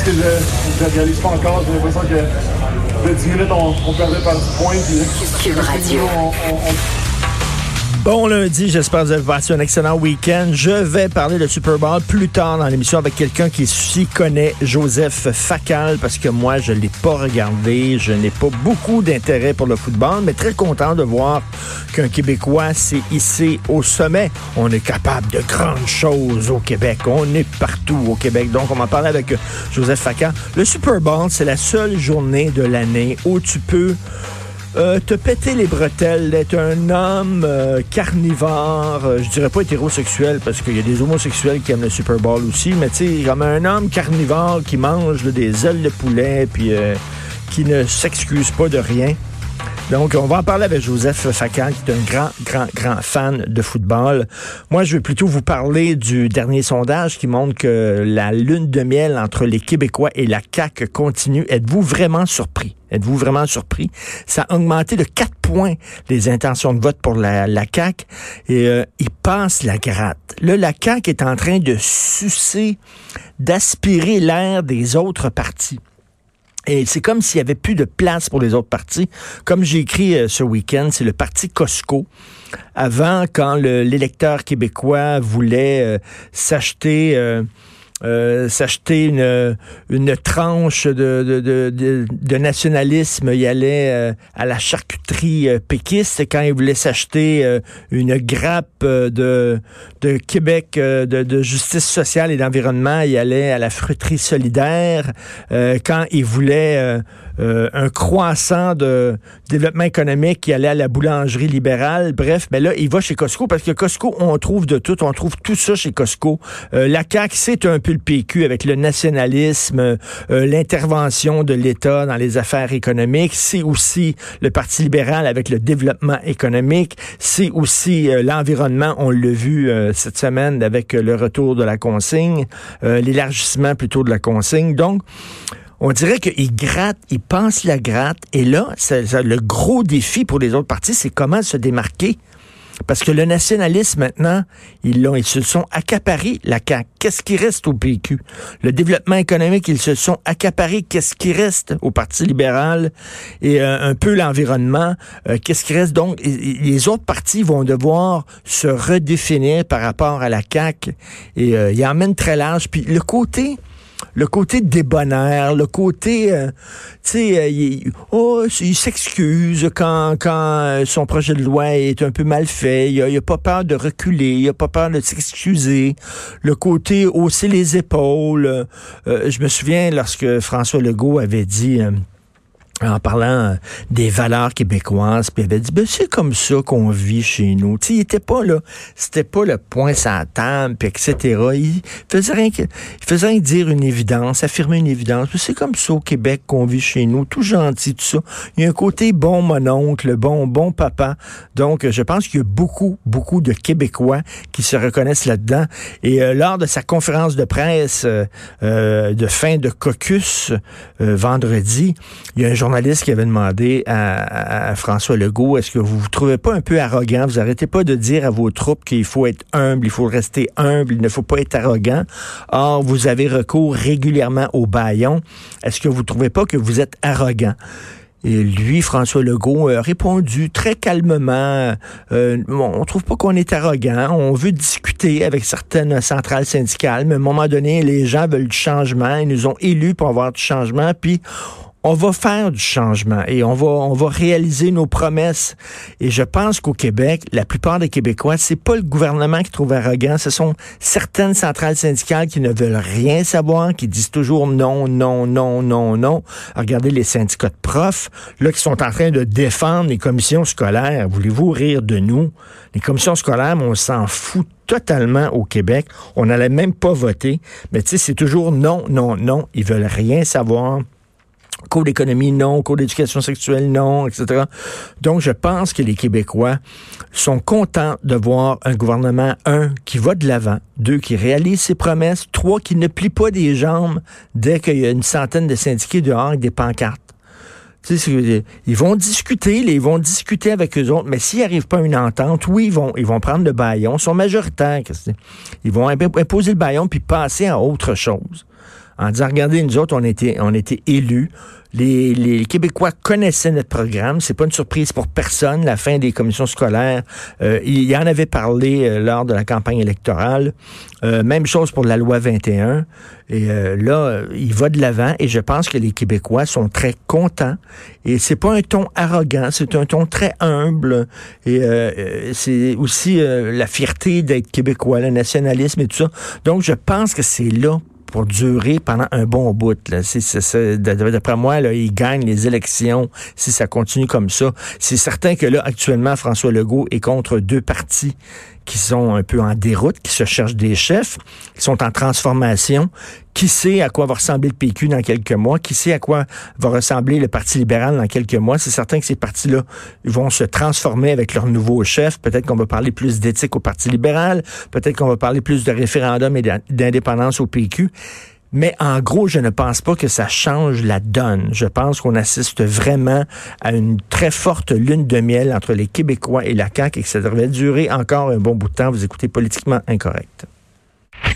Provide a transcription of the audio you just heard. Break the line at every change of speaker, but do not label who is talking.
pense que je ne réalise pas encore. J'ai l'impression que de 10 minutes, on, on perdait par 10 points. Puis,
Cube Radio.
on, on, on
Bon lundi, j'espère que vous avez passé un excellent week-end. Je vais parler de Super Bowl plus tard dans l'émission avec quelqu'un qui s'y connaît, Joseph Facal, parce que moi, je l'ai pas regardé. Je n'ai pas beaucoup d'intérêt pour le football, mais très content de voir qu'un Québécois s'est hissé au sommet. On est capable de grandes choses au Québec. On est partout au Québec. Donc, on va parler avec Joseph Facal. Le Super Bowl, c'est la seule journée de l'année où tu peux euh, te péter les bretelles, d'être un homme euh, carnivore, euh, je dirais pas hétérosexuel parce qu'il y a des homosexuels qui aiment le Super Bowl aussi, mais tu sais, comme un homme carnivore qui mange des ailes de poulet puis qui ne s'excuse pas de rien. Donc, on va en parler avec Joseph Facal, qui est un grand, grand, grand fan de football. Moi, je vais plutôt vous parler du dernier sondage qui montre que la lune de miel entre les Québécois et la CAQ continue. Êtes-vous vraiment surpris? Êtes-vous vraiment surpris? Ça a augmenté de 4 points les intentions de vote pour la, la CAQ et euh, ils passent la gratte. Là, la CAQ est en train de sucer, d'aspirer l'air des autres partis. Et c'est comme s'il n'y avait plus de place pour les autres partis. Comme j'ai écrit euh, ce week-end, c'est le parti Costco. Avant, quand le- l'électeur québécois voulait euh, s'acheter... euh, euh, s'acheter une, une tranche de, de, de, de- nationalisme, il allait euh, à la charcuterie euh, péquiste. Quand il voulait s'acheter euh, une grappe euh, de, de Québec euh, de, justice sociale et d'environnement, il allait à la fruiterie solidaire. Euh, quand il voulait euh, euh, un croissant de développement économique, il allait à la boulangerie libérale. Bref, mais là, il va chez Costco parce que Costco, on trouve de tout. On trouve tout ça chez Costco. Euh, la CAQ, c'est un peu le PQ avec le nationalisme, euh, l'intervention de l'État dans les affaires économiques. C'est aussi le Parti libéral avec le développement économique. C'est aussi euh, l'environnement. On l'a vu euh, cette semaine avec le retour de la consigne, l'élargissement plutôt de la consigne. Donc, on dirait qu'ils grattent, ils pensent la gratte. Et là, le gros défi pour les autres partis, c'est comment se démarquer. Parce que le nationalisme, maintenant, ils l'ont, ils se sont accaparés, la CAQ. Qu'est-ce qui reste au PQ? Le développement économique, ils se sont accaparés. Qu'est-ce qui reste au Parti libéral? Et euh, un peu l'environnement. Euh, Qu'est-ce qui reste? Donc, les autres partis vont devoir se redéfinir par rapport à la CAQ. Et euh, ils emmènent très large. Puis le côté le côté débonnaire, le côté, euh, tu sais, euh, il, oh, il s'excuse quand, quand euh, son projet de loi est un peu mal fait. Il a, pas peur de reculer, il a pas peur de s'excuser. Le côté hausser les épaules. je me souviens lorsque François Legault avait dit. En parlant euh, des valeurs québécoises, puis il avait dit, ben, c'est comme ça qu'on vit chez nous. Tu sais, il était pas là, c'était pas le point la table, puis etc. Il faisait rien que, il faisait rien dire une évidence, affirmer une évidence. C'est comme ça au Québec qu'on vit chez nous, tout gentil, tout ça. Il y a un côté bon mononcle, bon, bon papa. Donc, je pense qu'il y a beaucoup, beaucoup de Québécois qui se reconnaissent là-dedans. Et euh, lors de sa conférence de presse euh, euh, de fin de caucus euh, vendredi, il y a un qui avait demandé à, François Legault, est-ce que vous vous trouvez pas un peu arrogant? Vous arrêtez pas de dire à vos troupes qu'il faut être humble, il faut rester humble, il ne faut pas être arrogant. Or, vous avez recours régulièrement au baillon. Est-ce que vous trouvez pas que vous êtes arrogant? Et lui, François Legault, a répondu très calmement, euh, bon, on trouve pas qu'on est arrogant, on veut discuter avec certaines centrales syndicales, mais à un moment donné, les gens veulent du changement, ils nous ont élus pour avoir du changement, puis on va faire du changement et on va on va réaliser nos promesses. Et je pense qu'au Québec, la plupart des Québécois, c'est pas le gouvernement qui trouve arrogant, ce sont certaines centrales syndicales qui ne veulent rien savoir, qui disent toujours non, non, non, non, non. Regardez les syndicats de profs, là, qui sont en train de défendre les commissions scolaires. Voulez-vous rire de nous? Les commissions scolaires, on s'en fout totalement au Québec. On n'allait même pas voter. Mais tu sais, c'est toujours non, non, non. Ils veulent rien savoir cours d'économie, non, cours d'éducation sexuelle, non, etc. Donc, je pense que les Québécois sont contents de voir un gouvernement, un, qui va de l'avant, deux, qui réalise ses promesses, trois, qui ne plie pas des jambes dès qu'il y a une centaine de syndiqués dehors avec des pancartes. Tu sais, c'est- ils vont discuter, ils vont discuter avec eux autres, mais s'ils n'arrivent pas à une entente, oui, ils vont, ils vont prendre le baillon, ils sont majoritaires. Ils vont imp- imposer le baillon puis passer à autre chose. En disant, regardez, nous autres, on était, on était élus. Les, les, Québécois connaissaient notre programme. C'est pas une surprise pour personne. La fin des commissions scolaires, euh, il en avait parlé euh, lors de la campagne électorale. Euh, même chose pour la loi 21. Et là, il va de l'avant. Et je pense que les Québécois sont très contents. Et c'est pas un ton arrogant, c'est un ton très humble. Et c'est aussi la fierté d'être québécois, le nationalisme et tout ça. Donc, je pense que c'est là pour durer pendant un bon bout. D'après moi, là, il gagne les élections si ça continue comme ça. C'est certain que là, actuellement, François Legault est contre deux partis qui sont un peu en déroute, qui se cherchent des chefs, qui sont en transformation. Qui sait à quoi va ressembler le PQ dans quelques mois? Qui sait à quoi va ressembler le Parti libéral dans quelques mois? C'est certain que ces partis-là vont se transformer avec leur nouveau chef. Peut-être qu'on va parler plus d'éthique au Parti libéral. Peut-être qu'on va parler plus de référendum et d'indépendance au PQ. Mais en gros, je ne pense pas que ça change la donne. Je pense qu'on assiste vraiment à une très forte lune de miel entre les Québécois et la CAQ et que ça devrait durer encore un bon bout de temps. Vous écoutez politiquement incorrect.